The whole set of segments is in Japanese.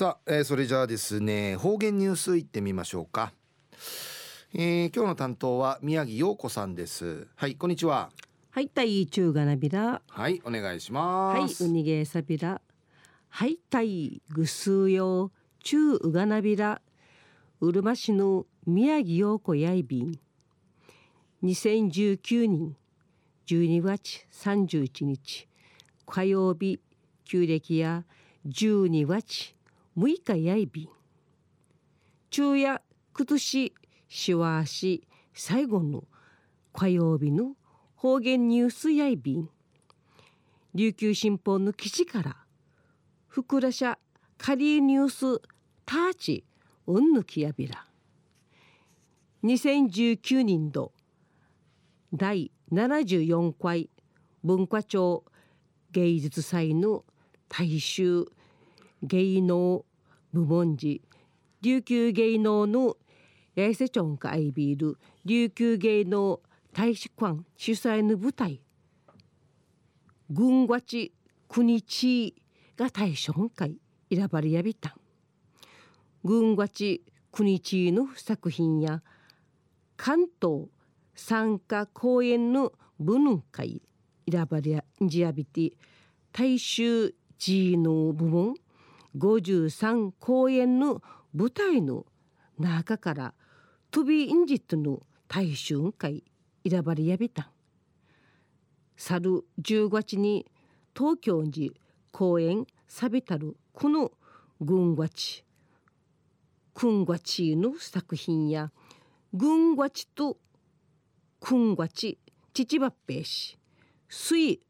さあ、えー、それじゃあですね方言ニュースいってみましょうか、えー、今日の担当は宮城陽子さんです。はいこんにちは。はいたい中がなびら。はいお願いします。はいうにげさびら。はいたいぐすうよ中うがなびら。うるま市の宮城陽子やいびん。2019年12月31日火曜日旧暦や12月6日やいびん昼夜今年しわし最後の火曜日の方言ニュースやいびん。琉球新報の記事からふくらしゃカリーニュースターチうんぬきやびら。2019年度第74回文化庁芸術祭の大衆芸能部門時琉球芸能の八重瀬町がアイビール。琉球芸能大使館主催の舞台。軍ごち国地が大賞会。選ばれやびた。軍ごち国地の作品や関東参加公演の文会。選ばれやんじやびて大衆地の部門。53公演の舞台の中からトビインジットの大衆会選ばれやびた去る10月に東京に公演さびたるこの軍ごち軍ごちの作品や軍ごちと軍ごち父ばっぺいし水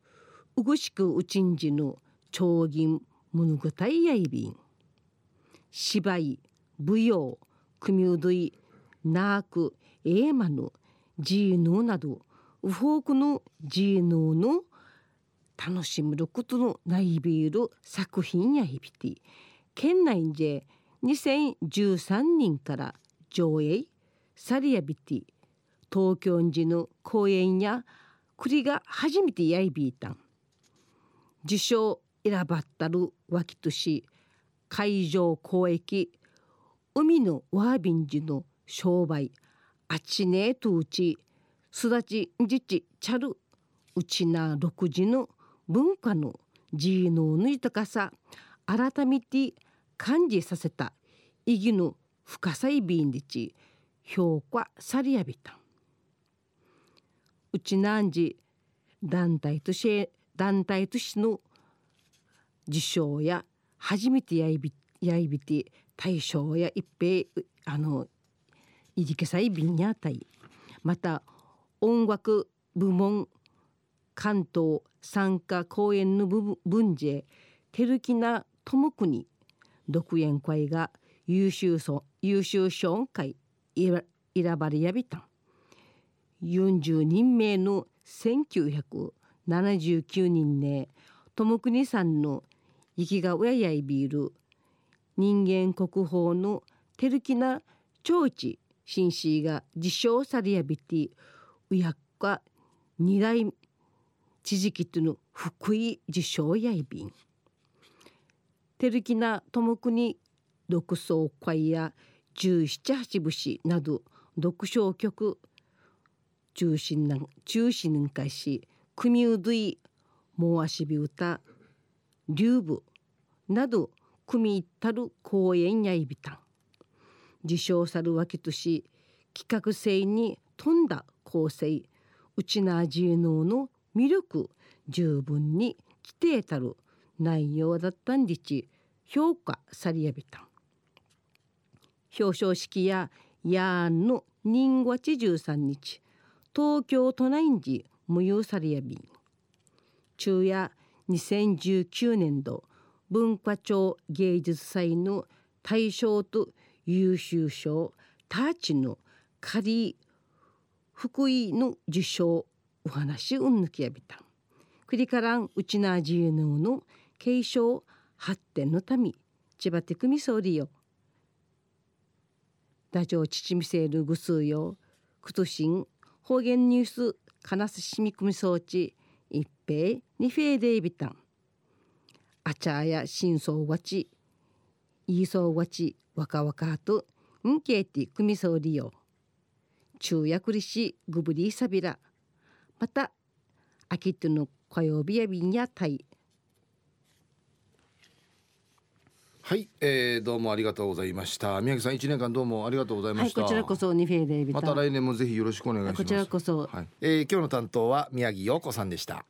うぐしくうちんじの長銀物語やいびん。芝居舞踊組うどいナークエーマのジーヌなどウフォークのジーヌの楽しむることのないビール作品やひびて県内で2013年から上映サリアビティ東京時の公演や栗が初めてやいびいたん。受賞選ばったる脇とし海上交易海のワービンジの商売あちねえとうちすだちんじちちゃるうちな六時の文化のジーノの豊かさ改めて感じさせた意義の深さいびんでち評価さりやびたうちなんじ団体とし団体としの受賞や初めてやいびやいびて大賞や一平あのいじけさいびんやたい。また音楽部門関東参加公演の文字照木な智国独演会が優秀そ優秀賞会選ばれやびたん。40人名の1979人ね智国さんのきが親やいびる。人間国宝の照木な長地紳士が自称されやびてうやっか二代知識との福井自称やいびん。照木な智国独奏会や十七八節など読書曲。中心な中心なんかし組うどいもうあしび歌流部。など組み入ったる公演やいびたん受賞さるわけとし企画性に富んだ構成うちなじえのの魅力十分に規定たる内容だったんでち評価されやびたん表彰式ややんの人月13日東京都内に無用されやびん昼夜2019年度文化庁芸術祭の大賞と優秀賞ターチの仮福井の受賞お話うんぬきやびた。んクリカランウチナージーヌの継承発展のため千葉テクミソーリよダジョウチチミセールグスーヨクトシン方言ニュースカナスシミクミ装置一平二フェーデイビタンアチャーや真相わちいいそうわちわかわかとんけいてくみそうりよ。昼夜くりしぐぶりさびら。また秋との火曜日やびんやたい。はい、えー、どうもありがとうございました。宮城さん一年間どうもありがとうございました、はいこちらこそニフェーデビタまた来年もぜひよろしくお願いします。こちらこそ。はい、えー、今日の担当は宮城陽子さんでした